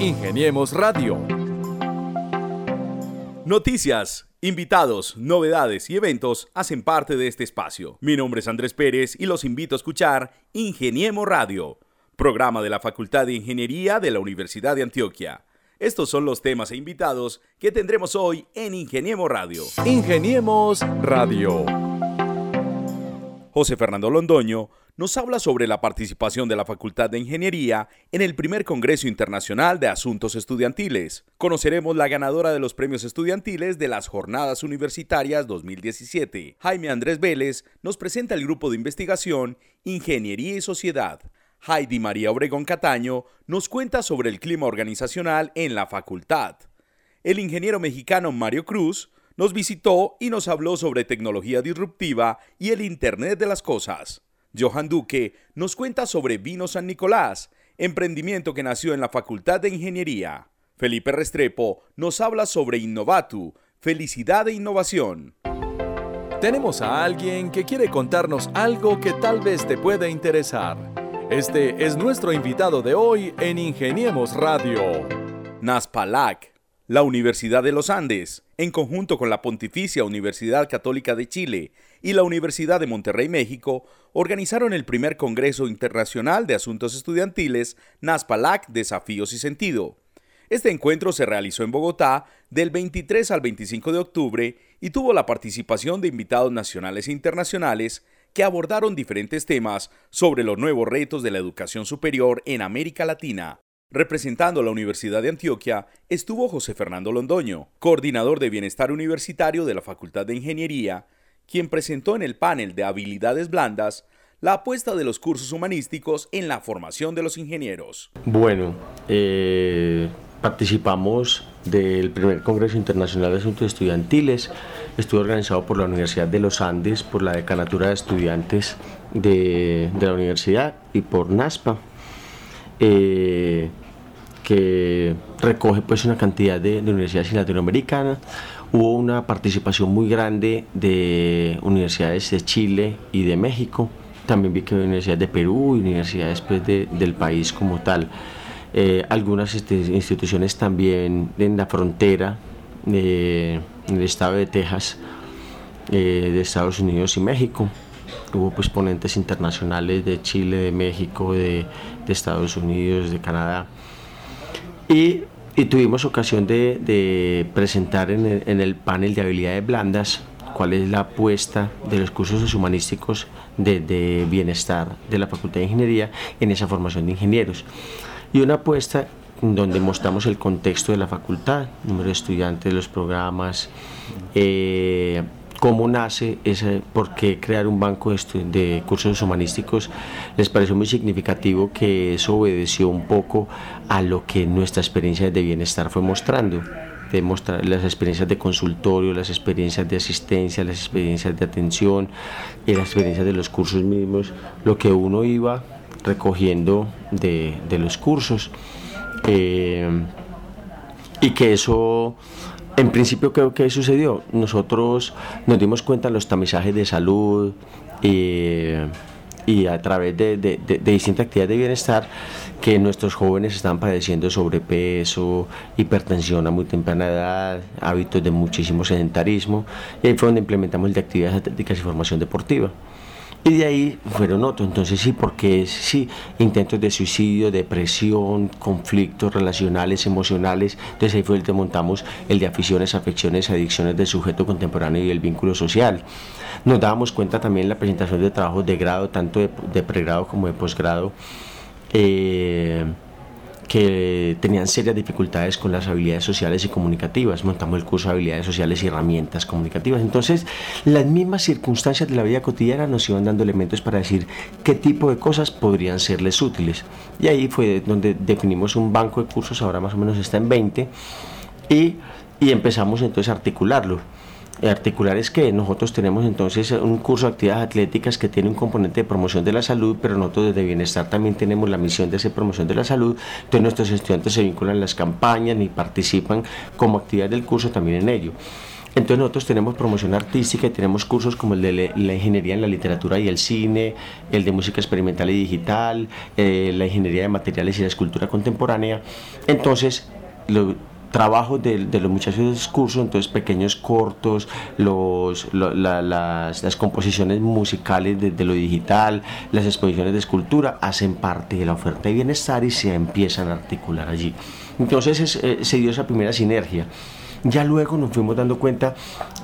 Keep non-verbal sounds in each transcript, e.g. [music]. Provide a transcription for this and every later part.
Ingeniemos Radio. Noticias, invitados, novedades y eventos hacen parte de este espacio. Mi nombre es Andrés Pérez y los invito a escuchar Ingeniemos Radio, programa de la Facultad de Ingeniería de la Universidad de Antioquia. Estos son los temas e invitados que tendremos hoy en Ingeniemos Radio. Ingeniemos Radio. José Fernando Londoño nos habla sobre la participación de la Facultad de Ingeniería en el primer Congreso Internacional de Asuntos Estudiantiles. Conoceremos la ganadora de los premios estudiantiles de las Jornadas Universitarias 2017. Jaime Andrés Vélez nos presenta el grupo de investigación Ingeniería y Sociedad. Heidi María Obregón Cataño nos cuenta sobre el clima organizacional en la facultad. El ingeniero mexicano Mario Cruz nos visitó y nos habló sobre tecnología disruptiva y el Internet de las Cosas. Johan Duque nos cuenta sobre Vino San Nicolás, emprendimiento que nació en la Facultad de Ingeniería. Felipe Restrepo nos habla sobre Innovatu, felicidad e innovación. Tenemos a alguien que quiere contarnos algo que tal vez te pueda interesar. Este es nuestro invitado de hoy en Ingeniemos Radio. Naspalac la Universidad de los Andes, en conjunto con la Pontificia Universidad Católica de Chile y la Universidad de Monterrey, México, organizaron el primer Congreso Internacional de Asuntos Estudiantiles NASPALAC Desafíos y Sentido. Este encuentro se realizó en Bogotá del 23 al 25 de octubre y tuvo la participación de invitados nacionales e internacionales que abordaron diferentes temas sobre los nuevos retos de la educación superior en América Latina. Representando la Universidad de Antioquia estuvo José Fernando Londoño, coordinador de bienestar universitario de la Facultad de Ingeniería, quien presentó en el panel de habilidades blandas la apuesta de los cursos humanísticos en la formación de los ingenieros. Bueno, eh, participamos del primer Congreso Internacional de Asuntos Estudiantiles. Estuvo organizado por la Universidad de los Andes, por la Decanatura de Estudiantes de, la universidad y por NASPA. Eh, que recoge pues una cantidad de, universidades latinoamericanas. Hubo una participación muy grande de universidades de Chile y de México. También vi que universidades de Perú y universidades pues, del país como tal. Eh, algunas este, instituciones también en la frontera, en el estado de Texas, eh, de Estados Unidos y México. Hubo pues ponentes internacionales de Chile, de México, de, de Estados Unidos, de Canadá. Y, tuvimos ocasión de, presentar en el, panel de habilidades blandas cuál es la apuesta de los cursos humanísticos de, bienestar de la Facultad de Ingeniería en esa formación de ingenieros. Y una apuesta donde mostramos el contexto de la facultad, número de estudiantes, los programas, eh, cómo nace, ese, por qué crear un banco de, cursos humanísticos, les pareció muy significativo que eso obedeció un poco a lo que nuestra experiencia de bienestar fue mostrando mostrar las experiencias de consultorio, las experiencias de asistencia, las experiencias de atención y las experiencias de los cursos mismos, lo que uno iba recogiendo de, los cursos. Eh, y que eso en principio, ¿qué, sucedió? Nosotros nos dimos cuenta en los tamizajes de salud y, a través de, distintas actividades de bienestar que nuestros jóvenes están padeciendo sobrepeso, hipertensión a muy temprana edad, hábitos de muchísimo sedentarismo, y ahí fue donde implementamos el de actividades atléticas y formación deportiva. Y de ahí fueron otros. Entonces sí, porque sí, intentos de suicidio, depresión, conflictos relacionales, emocionales. Entonces ahí fue el que montamos el de aficiones, afecciones, adicciones del sujeto contemporáneo y el vínculo social. Nos dábamos cuenta también en la presentación de trabajos de grado, tanto de, pregrado como de posgrado. Eh, que tenían serias dificultades con las habilidades sociales y comunicativas. Montamos el curso de habilidades sociales y herramientas comunicativas. Entonces, las mismas circunstancias de la vida cotidiana nos iban dando elementos para decir qué tipo de cosas podrían serles útiles. Y ahí fue donde definimos un banco de cursos, ahora más o menos está en 20, y, y empezamos entonces a articularlo articular es que nosotros tenemos entonces un curso de actividades atléticas que tiene un componente de promoción de la salud, pero nosotros desde Bienestar también tenemos la misión de hacer promoción de la salud, entonces nuestros estudiantes se vinculan en las campañas y participan como actividad del curso también en ello. Entonces nosotros tenemos promoción artística y tenemos cursos como el de la ingeniería en la literatura y el cine, el de música experimental y digital, eh, la ingeniería de materiales y la escultura contemporánea. Entonces, lo, trabajo de, los muchachos de cursos, entonces pequeños cortos, los, las, composiciones musicales de, lo digital, las exposiciones de escultura, hacen parte de la oferta de bienestar y se empiezan a articular allí. Entonces eh, se dio esa primera sinergia. Ya luego nos fuimos dando cuenta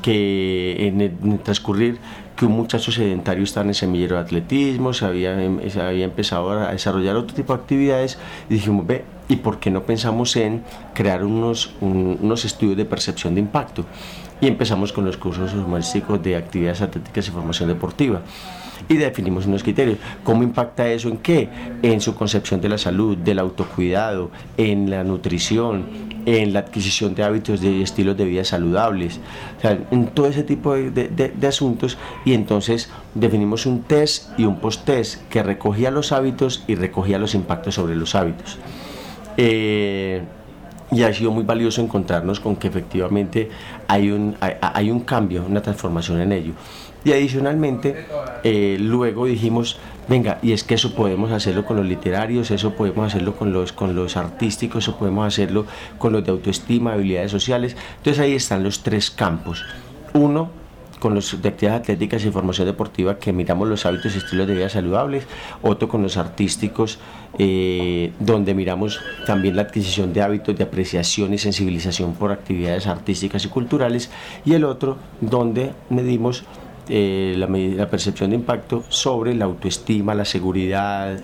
que en el, transcurrir que un muchacho sedentario estaba en el semillero de atletismo, se había, em, se había empezado a desarrollar otro tipo de actividades y dijimos, ve, ¿y por qué no pensamos en crear unos, unos estudios de percepción de impacto? Y empezamos con los cursos humanísticos de actividades atléticas y formación deportiva y definimos unos criterios. ¿Cómo impacta eso en qué? En su concepción de la salud, del autocuidado, en la nutrición, en la adquisición de hábitos y estilos de vida saludables, o sea, en todo ese tipo de, asuntos y entonces definimos un test y un post-test que recogía los hábitos y recogía los impactos sobre los hábitos. Eh, y ha sido muy valioso encontrarnos con que efectivamente hay un, hay un cambio, una transformación en ello. Y adicionalmente, eh, luego dijimos, venga, y es que eso podemos hacerlo con los literarios, eso podemos hacerlo con los, con los artísticos, eso podemos hacerlo con los de autoestima, habilidades sociales. Entonces ahí están los tres campos. Uno, con los de actividades atléticas y formación deportiva que miramos los hábitos y estilos de vida saludables, otro con los artísticos eh, donde miramos también la adquisición de hábitos de apreciación y sensibilización por actividades artísticas y culturales y el otro donde medimos eh, la, percepción de impacto sobre la autoestima, la seguridad,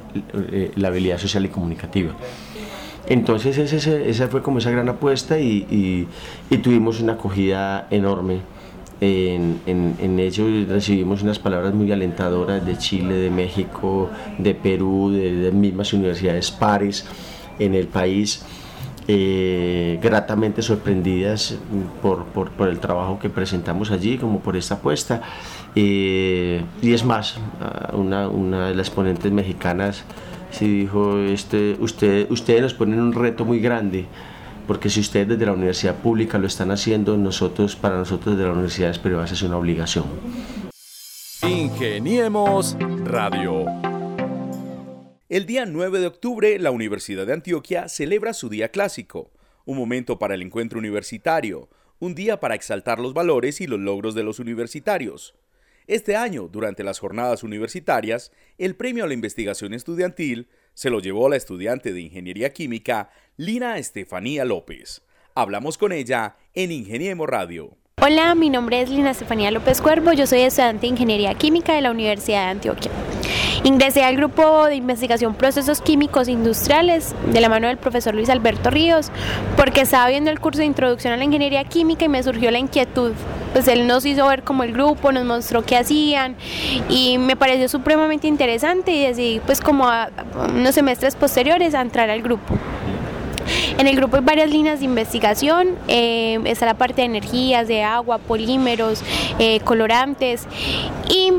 eh, la habilidad social y comunicativa. Entonces esa fue como esa gran apuesta y, tuvimos una acogida enorme en, en, ello recibimos unas palabras muy alentadoras de Chile, de México, de Perú, de, de mismas universidades pares en el país. Eh, gratamente sorprendidas por, por, el trabajo que presentamos allí, como por esta apuesta. Eh, y es más, una, una, de las ponentes mexicanas sí dijo, este, usted, ustedes nos ponen un reto muy grande, porque si ustedes desde la universidad pública lo están haciendo, nosotros, para nosotros desde las universidades privadas es una obligación. Ingeniemos Radio. El día 9 de octubre, la Universidad de Antioquia celebra su Día Clásico, un momento para el encuentro universitario, un día para exaltar los valores y los logros de los universitarios. Este año, durante las jornadas universitarias, el premio a la investigación estudiantil se lo llevó la estudiante de Ingeniería Química, Lina Estefanía López. Hablamos con ella en Ingeniemo Radio. Hola, mi nombre es Lina Estefanía López Cuervo, yo soy estudiante de Ingeniería Química de la Universidad de Antioquia. Ingresé al grupo de investigación procesos químicos industriales de la mano del profesor Luis Alberto Ríos porque estaba viendo el curso de introducción a la ingeniería química y me surgió la inquietud. Pues él nos hizo ver como el grupo, nos mostró qué hacían y me pareció supremamente interesante y decidí pues como a unos semestres posteriores a entrar al grupo. En el grupo hay varias líneas de investigación, eh, está la parte de energías, de agua, polímeros, eh, colorantes y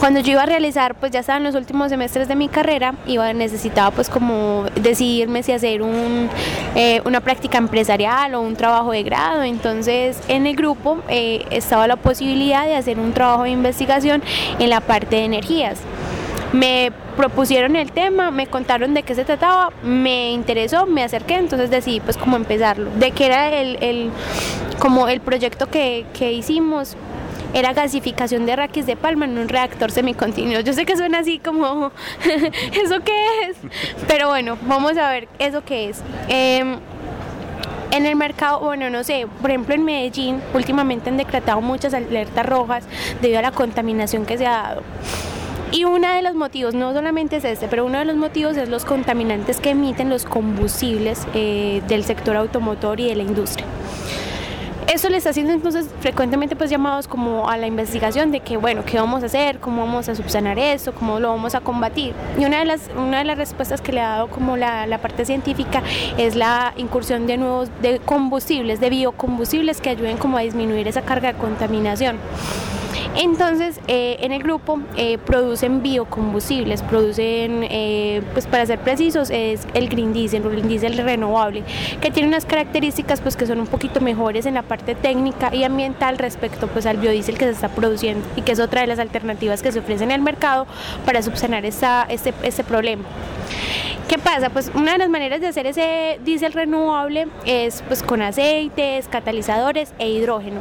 cuando yo iba a realizar, pues ya estaba en los últimos semestres de mi carrera, iba necesitaba pues como decidirme si hacer eh, una práctica empresarial o un trabajo de grado. Entonces en el grupo estaba la posibilidad de hacer un trabajo de investigación en la parte de energías. Me propusieron el tema, me contaron de qué se trataba, me interesó, me acerqué, entonces decidí pues como empezarlo. De qué era el, como el proyecto que, que hicimos, era gasificación de raquis de palma en un reactor semicontinuo. Yo sé que suena así como, [laughs] ¿eso qué es? Pero bueno, vamos a ver eso qué es. Em, en el mercado, bueno, no sé, por ejemplo en Medellín últimamente han decretado muchas alertas rojas debido a la contaminación que se ha dado. Y uno de los motivos, no solamente es este, pero uno de los motivos es los contaminantes que emiten los combustibles eh, del sector automotor y de la industria. Eso le está haciendo entonces frecuentemente pues llamados como a la investigación de que bueno, qué vamos a hacer, cómo vamos a subsanar eso, cómo lo vamos a combatir. Y una de las, una de las respuestas que le ha dado como la, la parte científica es la incursión de nuevos de combustibles, de biocombustibles que ayuden como a disminuir esa carga de contaminación. Entonces, eh, en el grupo eh, producen biocombustibles, producen, eh, pues para ser precisos, es el green diesel, el green diesel renovable, que tiene unas características pues que son un poquito mejores en la parte técnica y ambiental respecto pues al biodiesel que se está produciendo y que es otra de las alternativas que se ofrecen en el mercado para subsanar esta, este, este problema. ¿Qué pasa? Pues una de las maneras de hacer ese diésel renovable es pues con aceites, catalizadores e hidrógeno.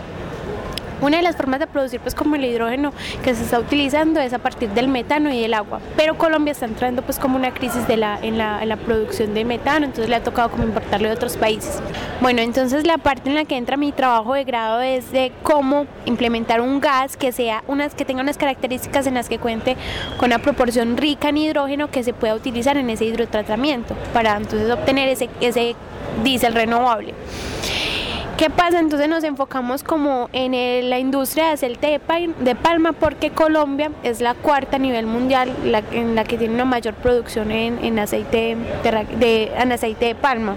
Una de las formas de producir pues como el hidrógeno que se está utilizando es a partir del metano y del agua, pero Colombia está entrando pues como una crisis en, la, en la producción de metano, entonces le ha tocado como importarlo de otros países. Bueno, entonces la parte en la que entra mi trabajo de grado es de cómo implementar un gas que sea unas que tenga unas características en las que cuente con una proporción rica en hidrógeno que se pueda utilizar en ese hidrotratamiento para entonces obtener ese, ese diésel renovable. ¿Qué pasa? Entonces nos enfocamos como en la industria de aceite de, palma porque Colombia es la cuarta a nivel mundial en la que tiene una mayor producción en, aceite, de, aceite de palma.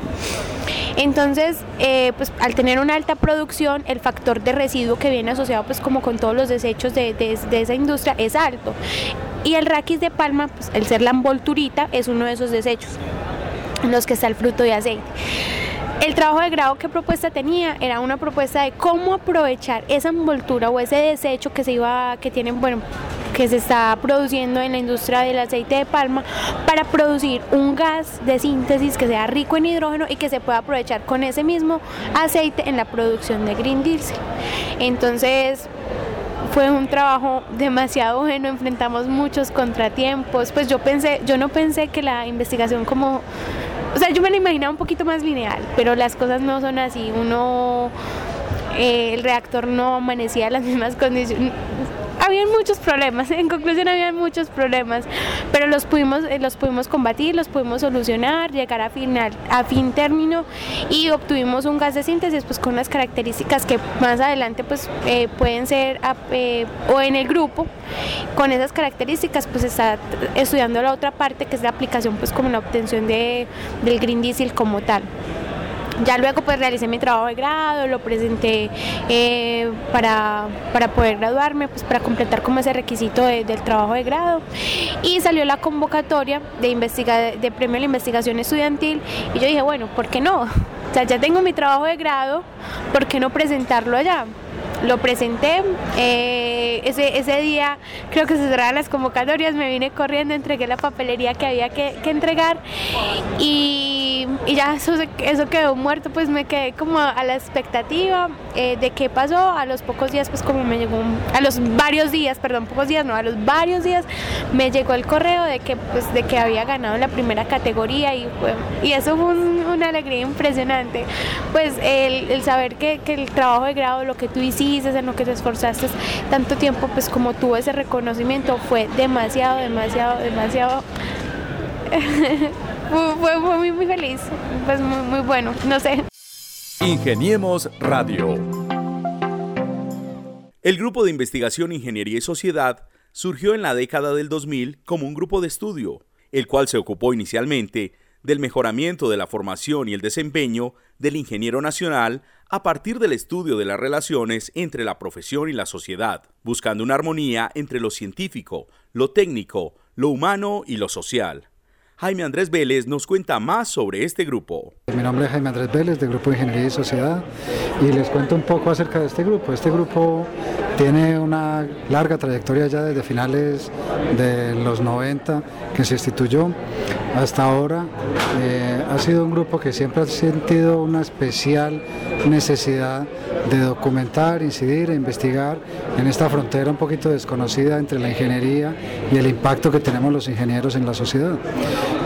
Entonces, eh, pues al tener una alta producción, el factor de residuo que viene asociado pues como con todos los desechos de, de, de esa industria es alto. Y el raquis de palma, pues el ser la envolturita, es uno de esos desechos en los que está el fruto de aceite. El trabajo de grado que propuesta tenía era una propuesta de cómo aprovechar esa envoltura o ese desecho que se iba, que tienen, bueno, que se está produciendo en la industria del aceite de palma para producir un gas de síntesis que sea rico en hidrógeno y que se pueda aprovechar con ese mismo aceite en la producción de green diesel. Entonces, fue un trabajo demasiado bueno, enfrentamos muchos contratiempos, pues yo pensé, yo no pensé que la investigación como o sea, yo me lo imaginaba un poquito más lineal, pero las cosas no son así. Uno, eh, el reactor no amanecía en las [laughs] mismas condiciones habían muchos problemas, [laughs] en conclusión habían muchos problemas, pero los pudimos, eh, los pudimos combatir, los pudimos solucionar, llegar a, final, a fin término y obtuvimos un gas de síntesis pues con unas características que más adelante pues eh, pueden ser eh, o en el grupo con esas características pues está estudiando la otra parte que es la aplicación pues como la obtención de, del green diesel como tal. Ya luego pues realicé mi trabajo de grado, lo presenté eh, para, para, poder graduarme, pues para completar como ese requisito de, del trabajo de grado. Y salió la convocatoria de, investiga de premio a la investigación estudiantil y yo dije, bueno, ¿por qué no? O sea, ya tengo mi trabajo de grado, ¿por qué no presentarlo allá? lo presenté. Eh, ese, ese día creo que se cerraron las convocatorias, me vine corriendo, entregué la papelería que había que, que entregar y, y, ya eso, eso quedó muerto, pues me quedé como a la expectativa eh, de qué pasó. A los pocos días, pues como me llegó, a los varios días, perdón, pocos días, no, a los varios días me llegó el correo de que, pues, de que había ganado la primera categoría y, y eso fue una alegría impresionante. Pues el, el saber que, que el trabajo de grado, lo que tú hiciste, en lo que te esforzaste tanto tiempo, pues como tuvo ese reconocimiento, fue demasiado, demasiado, demasiado... [laughs] fue, muy, muy feliz, pues muy, muy bueno, no sé. Ingeniemos Radio. El grupo de investigación Ingeniería y Sociedad surgió en la década del 2000 como un grupo de estudio, el cual se ocupó inicialmente del mejoramiento de la formación y el desempeño del ingeniero nacional a partir del estudio de las relaciones entre la profesión y la sociedad, buscando una armonía entre lo científico, lo técnico, lo humano y lo social. Jaime Andrés Vélez nos cuenta más sobre este grupo. Mi nombre es Jaime Andrés Vélez, del Grupo Ingeniería y Sociedad, y les cuento un poco acerca de este grupo. Este grupo tiene una larga trayectoria ya desde finales de los 90 que se instituyó hasta ahora. Eh, ha sido un grupo que siempre ha sentido una especial necesidad de documentar, incidir e investigar en esta frontera un poquito desconocida entre la ingeniería y el impacto que tenemos los ingenieros en la sociedad.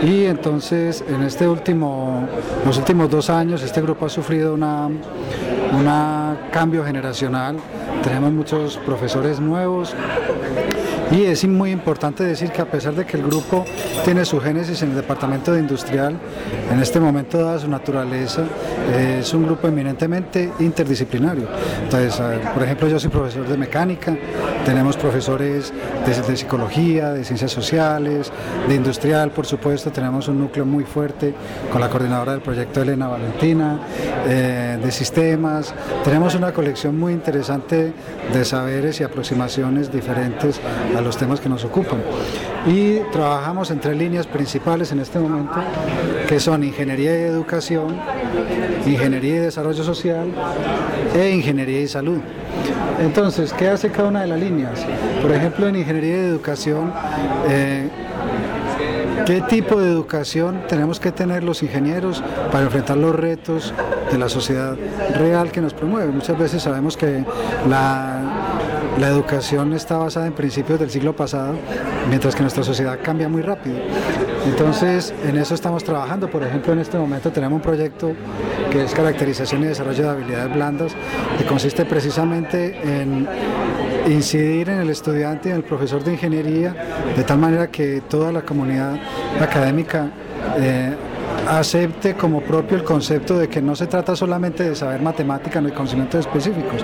Y entonces en este último, los últimos dos años este grupo ha sufrido una, un cambio generacional, tenemos muchos profesores nuevos Y es muy importante decir que a pesar de que el grupo tiene su génesis en el departamento de industrial, en este momento dada su naturaleza, es un grupo eminentemente interdisciplinario. Entonces, por ejemplo, yo soy profesor de mecánica, tenemos profesores de, psicología, de ciencias sociales, de industrial, por supuesto, tenemos un núcleo muy fuerte con la coordinadora del proyecto Elena Valentina, eh, de sistemas, tenemos una colección muy interesante de saberes y aproximaciones diferentes a los temas que nos ocupan. Y trabajamos en tres líneas principales en este momento, que son ingeniería y educación, ingeniería y desarrollo social e ingeniería y salud. Entonces, ¿qué hace cada una de las líneas? Por ejemplo, en ingeniería y educación, eh, ¿Qué tipo de educación tenemos que tener los ingenieros para enfrentar los retos de la sociedad real que nos promueve? Muchas veces sabemos que la educación está basada en principios del siglo pasado, mientras que nuestra sociedad cambia muy rápido. Entonces, en eso estamos trabajando. Por ejemplo, en este momento tenemos un proyecto que es caracterización y desarrollo de habilidades blandas, que consiste precisamente en incidir en el estudiante y en el profesor de ingeniería, de tal manera que toda la comunidad académica eh, acepte como propio el concepto de que no se trata solamente de saber matemática, no hay conocimientos específicos,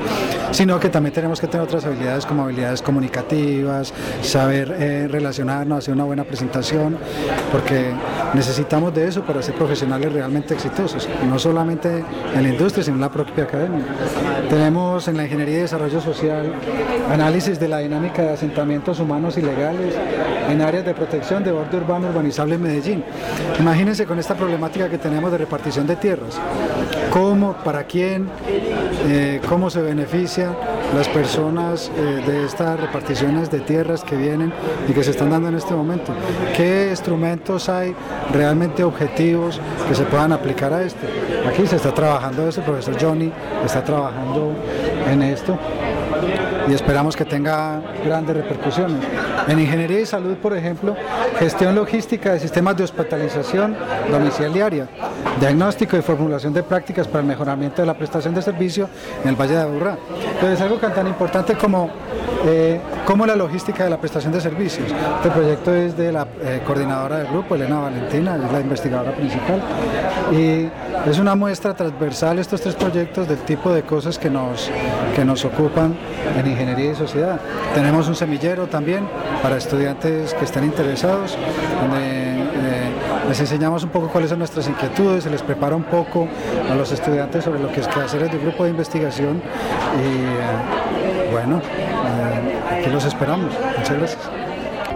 sino que también tenemos que tener otras habilidades como habilidades comunicativas, saber eh, relacionarnos, hacer una buena presentación, porque necesitamos de eso para ser profesionales realmente exitosos, no solamente en la industria, sino en la propia academia. Tenemos en la ingeniería y desarrollo social análisis de la dinámica de asentamientos humanos ilegales en áreas de protección de borde urbano urbanizable en Medellín. Imagínense con esta problemática que tenemos de repartición de tierras. ¿Cómo, para quién, eh, cómo se benefician las personas eh, de estas reparticiones de tierras que vienen y que se están dando en este momento? ¿Qué instrumentos hay realmente objetivos que se puedan aplicar a esto? Aquí se está trabajando eso, el profesor Johnny está trabajando en esto y esperamos que tenga grandes repercusiones. En ingeniería y salud, por ejemplo, gestión logística de sistemas de hospitalización domiciliaria, diagnóstico y formulación de prácticas para el mejoramiento de la prestación de servicio en el Valle de Aburrá. Entonces, algo tan importante como, eh, la logística de la prestación de servicios. Este proyecto es de la eh, coordinadora del grupo, Elena Valentina, es la investigadora principal, y es una muestra transversal estos tres proyectos del tipo de cosas que nos, que nos ocupan en ingeniería y sociedad. Tenemos un semillero también para estudiantes que están interesados, donde eh, les enseñamos un poco cuáles son nuestras inquietudes, se les prepara un poco a los estudiantes sobre lo que es que hacer el grupo de investigación y eh, bueno, eh, aquí los esperamos. Muchas gracias.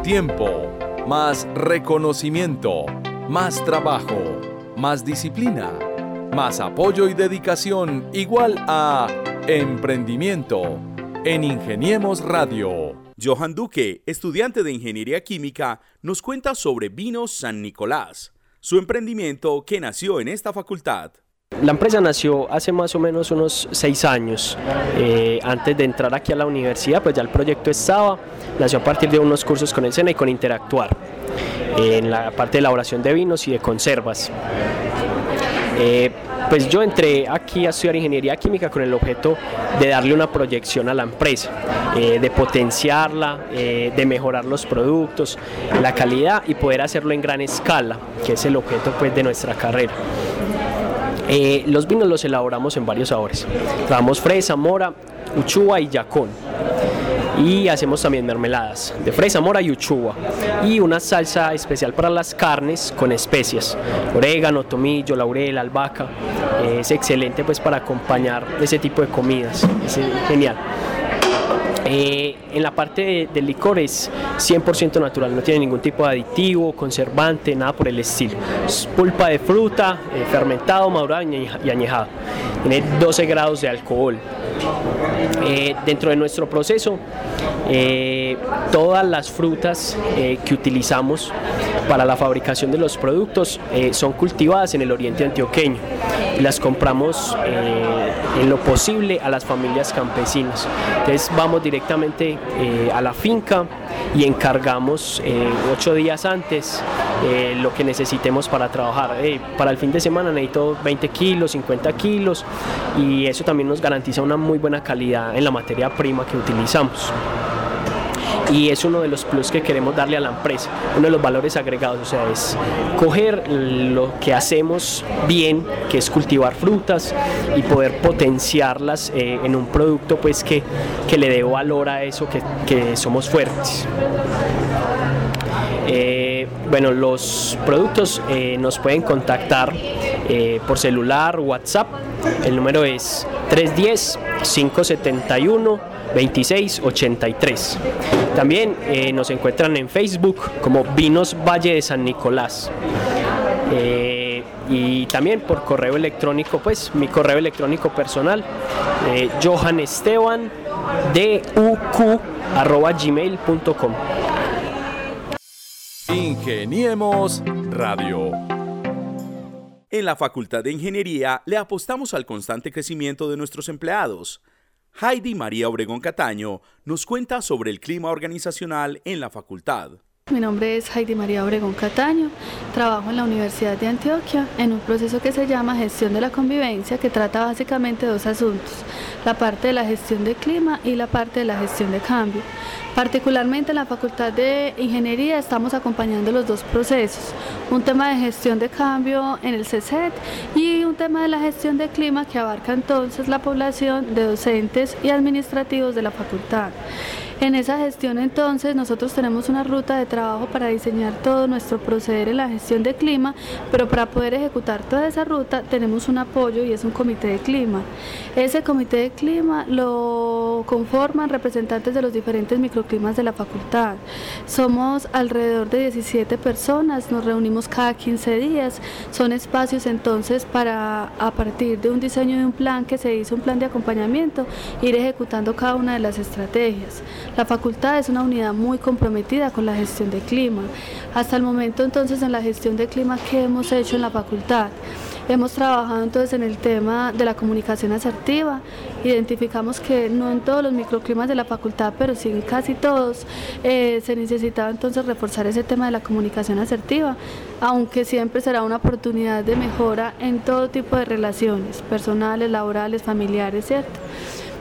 Tiempo, más reconocimiento, más trabajo, más disciplina, más apoyo y dedicación igual a emprendimiento en Ingeniemos Radio. Johan Duque, estudiante de Ingeniería Química, nos cuenta sobre Vinos San Nicolás, su emprendimiento que nació en esta facultad. La empresa nació hace más o menos unos seis años. Eh, antes de entrar aquí a la universidad, pues ya el proyecto estaba. Nació a partir de unos cursos con el SENA y con Interactuar, en la parte de elaboración de vinos y de conservas. Eh, pues yo entré aquí a estudiar ingeniería química con el objeto de darle una proyección a la empresa, eh, de potenciarla, eh, de mejorar los productos, la calidad y poder hacerlo en gran escala, que es el objeto pues, de nuestra carrera. los vinos los elaboramos en varios sabores. Trabajamos fresa, mora, uchua y yacón y hacemos también mermeladas de fresa, mora y uchuva y una salsa especial para las carnes con especias, orégano, tomillo, laurel, albahaca. Es excelente pues para acompañar ese tipo de comidas, es genial. Eh, en la parte de, licor es 100% natural, no tiene ningún tipo de aditivo, conservante, nada por el estilo. Es pulpa de fruta, eh, fermentado, madurado y añejado. Tiene 12 grados de alcohol. Eh, dentro de nuestro proceso, eh, todas las frutas eh, que utilizamos para la fabricación de los productos son cultivadas en el oriente antioqueño las compramos en lo posible a las familias campesinas. Entonces vamos directamente a la finca y encargamos ocho días antes lo que necesitemos para trabajar. para el fin de semana necesito 20 kilos, 50 kilos y eso también nos garantiza una muy buena calidad en la materia prima que utilizamos. y es uno de los plus que queremos darle a la empresa, uno de los valores agregados, o sea, es coger lo que hacemos bien, que es cultivar frutas y poder potenciarlas eh, en un producto pues que, que, le dé valor a eso, que, que somos fuertes. Eh, bueno, los productos eh, nos pueden contactar por celular, WhatsApp. El número es 310 571 2683. También eh, nos encuentran en Facebook como Vinos Valle de San Nicolás. Eh, y también por correo electrónico, pues mi correo electrónico personal, eh, gmail.com. Ingeniemos Radio. En la Facultad de Ingeniería le apostamos al constante crecimiento de nuestros empleados Heidi María Obregón Cataño nos cuenta sobre el clima organizacional en la facultad. Mi nombre es Heidi María Obregón Cataño, trabajo en la Universidad de Antioquia en un proceso que se llama Gestión de la Convivencia, que trata básicamente dos asuntos, la parte de la gestión de clima y la parte de la gestión de cambio. Particularmente en la Facultad de Ingeniería estamos acompañando los dos procesos, un tema de gestión de cambio en el CECET y un tema de la gestión de clima que abarca entonces la población de docentes y administrativos de la facultad. En esa gestión entonces nosotros tenemos una ruta de trabajo para diseñar todo nuestro proceder en la gestión de clima, pero para poder ejecutar toda esa ruta tenemos un apoyo y es un comité de clima. Ese comité de clima lo conforman representantes de los diferentes microclimas de la facultad. Somos alrededor de 17 personas, nos reunimos cada 15 días. Son espacios entonces para a partir de un diseño de un plan que se hizo, un plan de acompañamiento, ir ejecutando cada una de las estrategias. La facultad es una unidad muy comprometida con la gestión de clima. Hasta el momento entonces en la gestión de clima, ¿qué hemos hecho en la facultad? Hemos trabajado entonces en el tema de la comunicación asertiva. Identificamos que no en todos los microclimas de la facultad, pero sí en casi todos, eh, se necesitaba entonces reforzar ese tema de la comunicación asertiva, aunque siempre será una oportunidad de mejora en todo tipo de relaciones, personales, laborales, familiares, ¿cierto?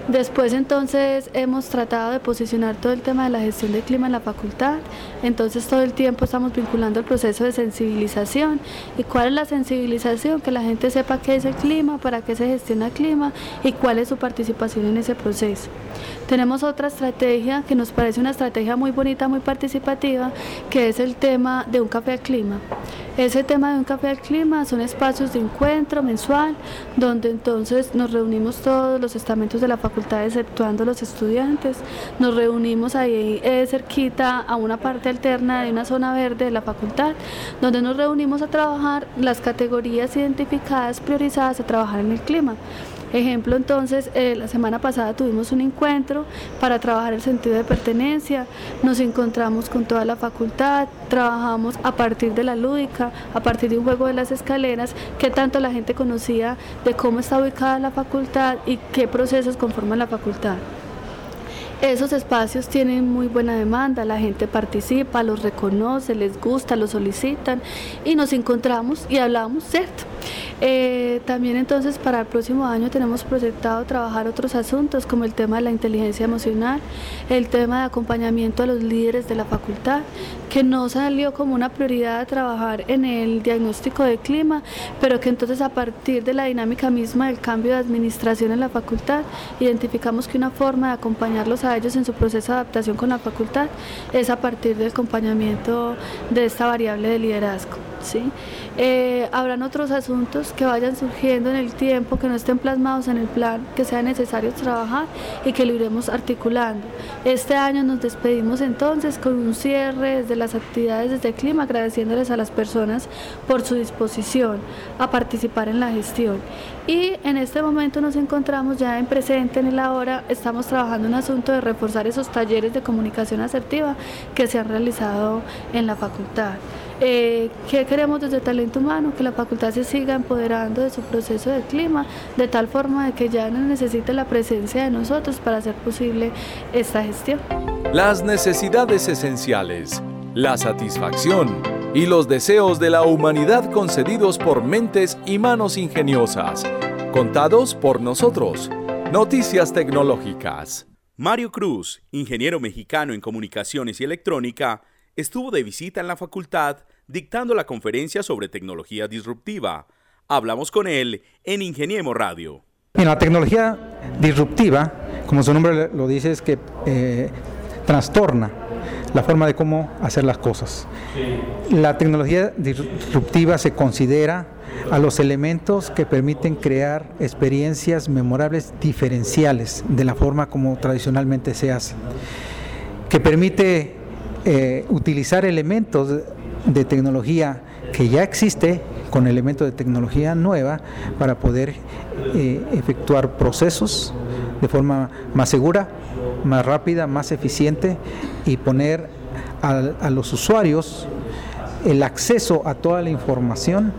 Después entonces hemos tratado de posicionar todo el tema de la gestión del clima en la facultad, entonces todo el tiempo estamos vinculando el proceso de sensibilización. ¿Y cuál es la sensibilización? Que la gente sepa qué es el clima, para qué se gestiona el clima y cuál es su participación en ese proceso. Tenemos otra estrategia que nos parece una estrategia muy bonita, muy participativa, que es el tema de un café al clima. Ese tema de un café al clima son espacios de encuentro mensual, donde entonces nos reunimos todos los estamentos de la facultad, exceptuando los estudiantes. Nos reunimos ahí eh, cerquita a una parte alterna de una zona verde de la facultad, donde nos reunimos a trabajar las categorías identificadas, priorizadas a trabajar en el clima. Ejemplo, entonces, eh, la semana pasada tuvimos un encuentro para trabajar el sentido de pertenencia, nos encontramos con toda la facultad, trabajamos a partir de la lúdica, a partir de un juego de las escaleras, qué tanto la gente conocía de cómo está ubicada la facultad y qué procesos conforman la facultad. Esos espacios tienen muy buena demanda, la gente participa, los reconoce, les gusta, los solicitan y nos encontramos y hablamos, ¿cierto? Eh, también entonces para el próximo año tenemos proyectado trabajar otros asuntos como el tema de la inteligencia emocional, el tema de acompañamiento a los líderes de la facultad, que no salió como una prioridad a trabajar en el diagnóstico de clima, pero que entonces a partir de la dinámica misma del cambio de administración en la facultad, identificamos que una forma de acompañarlos a ellos en su proceso de adaptación con la facultad es a partir del acompañamiento de esta variable de liderazgo. ¿sí? Eh, habrán otros asuntos que vayan surgiendo en el tiempo, que no estén plasmados en el plan, que sea necesario trabajar y que lo iremos articulando. Este año nos despedimos entonces con un cierre desde las actividades desde el clima, agradeciéndoles a las personas por su disposición a participar en la gestión. Y en este momento nos encontramos ya en presente, en el ahora, estamos trabajando un asunto de reforzar esos talleres de comunicación asertiva que se han realizado en la facultad. Eh, ¿Qué queremos desde Talento Humano? Que la facultad se siga empoderando de su proceso de clima, de tal forma de que ya no necesite la presencia de nosotros para hacer posible esta gestión. Las necesidades esenciales, la satisfacción y los deseos de la humanidad concedidos por mentes y manos ingeniosas, contados por nosotros. Noticias Tecnológicas. Mario Cruz, ingeniero mexicano en comunicaciones y electrónica, estuvo de visita en la facultad dictando la conferencia sobre tecnología disruptiva. Hablamos con él en Ingeniemo Radio. En la tecnología disruptiva, como su nombre lo dice, es que eh, trastorna la forma de cómo hacer las cosas. La tecnología disruptiva se considera a los elementos que permiten crear experiencias memorables diferenciales de la forma como tradicionalmente se hace, que permite eh, utilizar elementos de tecnología que ya existe con elementos de tecnología nueva para poder eh, efectuar procesos de forma más segura, más rápida, más eficiente y poner a, los usuarios el acceso a toda la información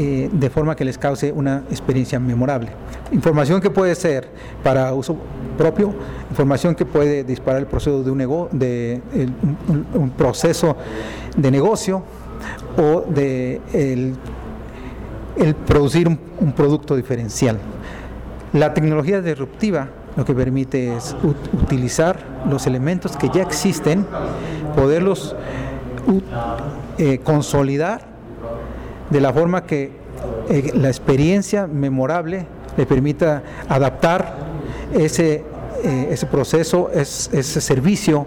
eh, de forma que les cause una experiencia memorable. Información que puede ser para uso propio, información que puede disparar el proceso de un, de, un, proceso de negocio o de el, producir un producto diferencial. La tecnología disruptiva lo que permite es utilizar los elementos que ya existen, poderlos eh, consolidar de la forma que eh, la experiencia memorable le permita adaptar ese, eh, ese proceso, ese servicio,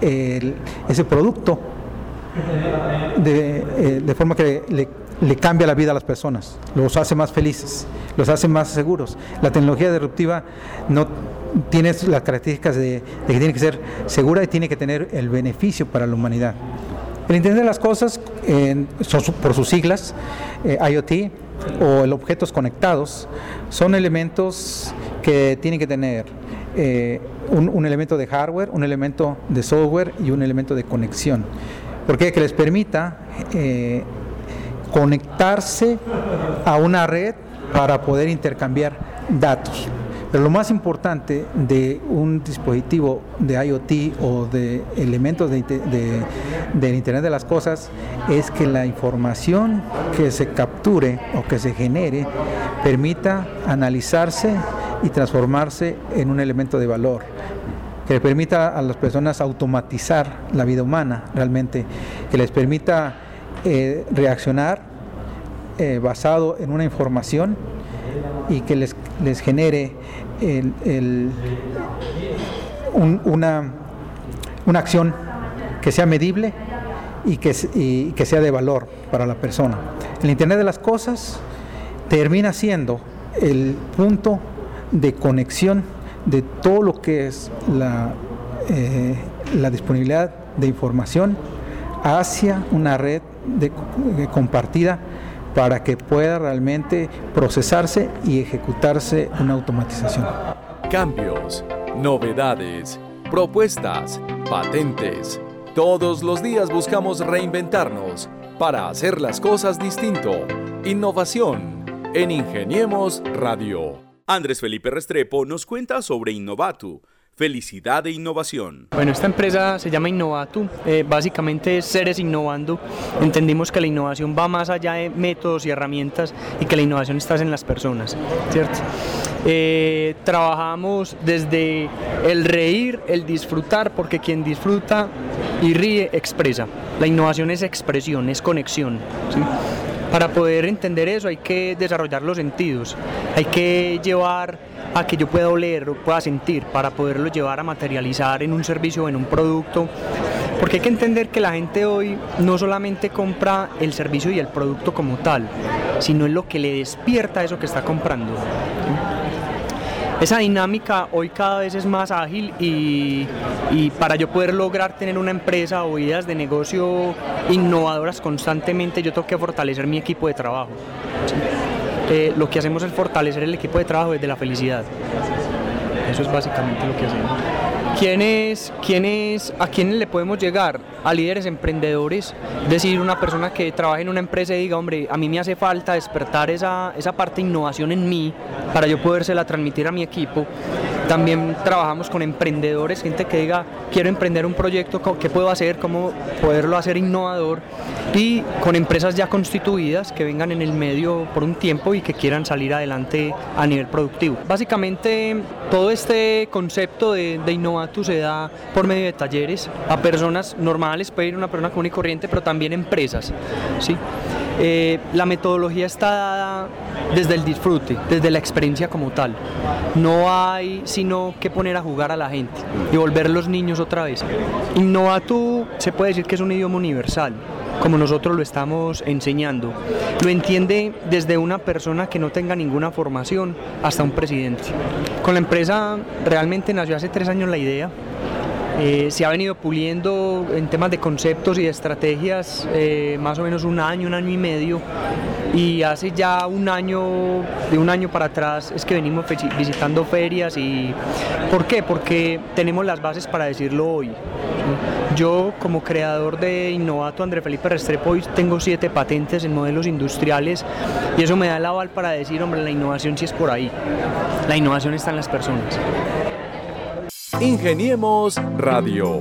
ese producto, de, de forma que le le cambia la vida a las personas, los hace más felices, los hace más seguros. La tecnología disruptiva no tiene las características de, que tiene que ser segura y tiene que tener el beneficio para la humanidad. El Internet de las Cosas, por sus siglas, eh, IoT o el objetos conectados, son elementos que tienen que tener eh, un, elemento de hardware, un elemento de software y un elemento de conexión. porque Que les permita eh, conectarse a una red para poder intercambiar datos. Pero lo más importante de un dispositivo de IoT o de elementos de, del Internet de las Cosas es que la información que se capture o que se genere permita analizarse y transformarse en un elemento de valor que le permita a las personas automatizar la vida humana realmente, que les permita eh, reaccionar eh, basado en una información y que les, les genere una, una acción que sea medible y que, y que sea de valor para la persona. El Internet de las Cosas termina siendo el punto de conexión de todo lo que es la, eh, la disponibilidad de información hacia una red de, compartida para que pueda realmente procesarse y ejecutarse una automatización. Cambios, novedades, propuestas, patentes. Todos los días buscamos reinventarnos para hacer las cosas distinto. Innovación en Ingeniemos Radio. Andrés Felipe Restrepo nos cuenta sobre Innovatu felicidad e innovación. Bueno, esta empresa se llama Innovatu, eh, básicamente es seres innovando. Entendimos que la innovación va más allá de métodos y herramientas y que la innovación está en las personas, ¿cierto? Eh, trabajamos desde el reír, el disfrutar, porque quien disfruta y ríe expresa. La innovación es expresión, es conexión. Para poder entender eso hay que desarrollar los sentidos, hay que llevar a que yo pueda oler pueda sentir para poderlo llevar a materializar en un servicio o en un producto. Porque hay que entender que la gente hoy no solamente compra el servicio y el producto como tal, sino es lo que le despierta eso que está comprando. Esa dinámica hoy cada vez es más ágil y, para yo poder lograr tener una empresa o ideas de negocio innovadoras constantemente, yo tengo que fortalecer mi equipo de trabajo. Eh, lo que hacemos es fortalecer el equipo de trabajo desde la felicidad. Eso es básicamente lo que hacemos. ¿Quiénes, quiénes, ¿A quiénes le podemos llegar? A líderes emprendedores, es decir, una persona que trabaje en una empresa y diga, hombre, a mí me hace falta despertar esa, esa parte de innovación en mí para yo podérsela transmitir a mi equipo. También trabajamos con emprendedores, gente que diga, quiero emprender un proyecto, ¿qué puedo hacer? ¿Cómo poderlo hacer innovador? Y con empresas ya constituidas que vengan en el medio por un tiempo y que quieran salir adelante a nivel productivo. Básicamente todo este concepto de, de Innovatu se da por medio de talleres a personas normales, puede ir una persona común y corriente, pero también empresas. ¿sí? Eh, la metodología está dada desde el disfrute, desde la experiencia como tal. No hay sino que poner a jugar a la gente y volver los niños otra vez. Innovatu se puede decir que es un idioma universal, como nosotros lo estamos enseñando. Lo entiende desde una persona que no tenga ninguna formación hasta un presidente. Con la empresa realmente nació hace tres años la idea eh, se ha venido puliendo en temas de conceptos y estrategias eh, más o menos un año, un año y medio. Y hace ya un año, de un año para atrás, es que venimos visitando ferias. y ¿Por qué? Porque tenemos las bases para decirlo hoy. Yo como creador de Innovato André Felipe Restrepo hoy tengo siete patentes en modelos industriales y eso me da el aval para decir, hombre, la innovación sí es por ahí. La innovación está en las personas. Ingeniemos Radio.